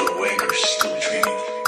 you're awake or still dreaming?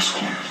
question.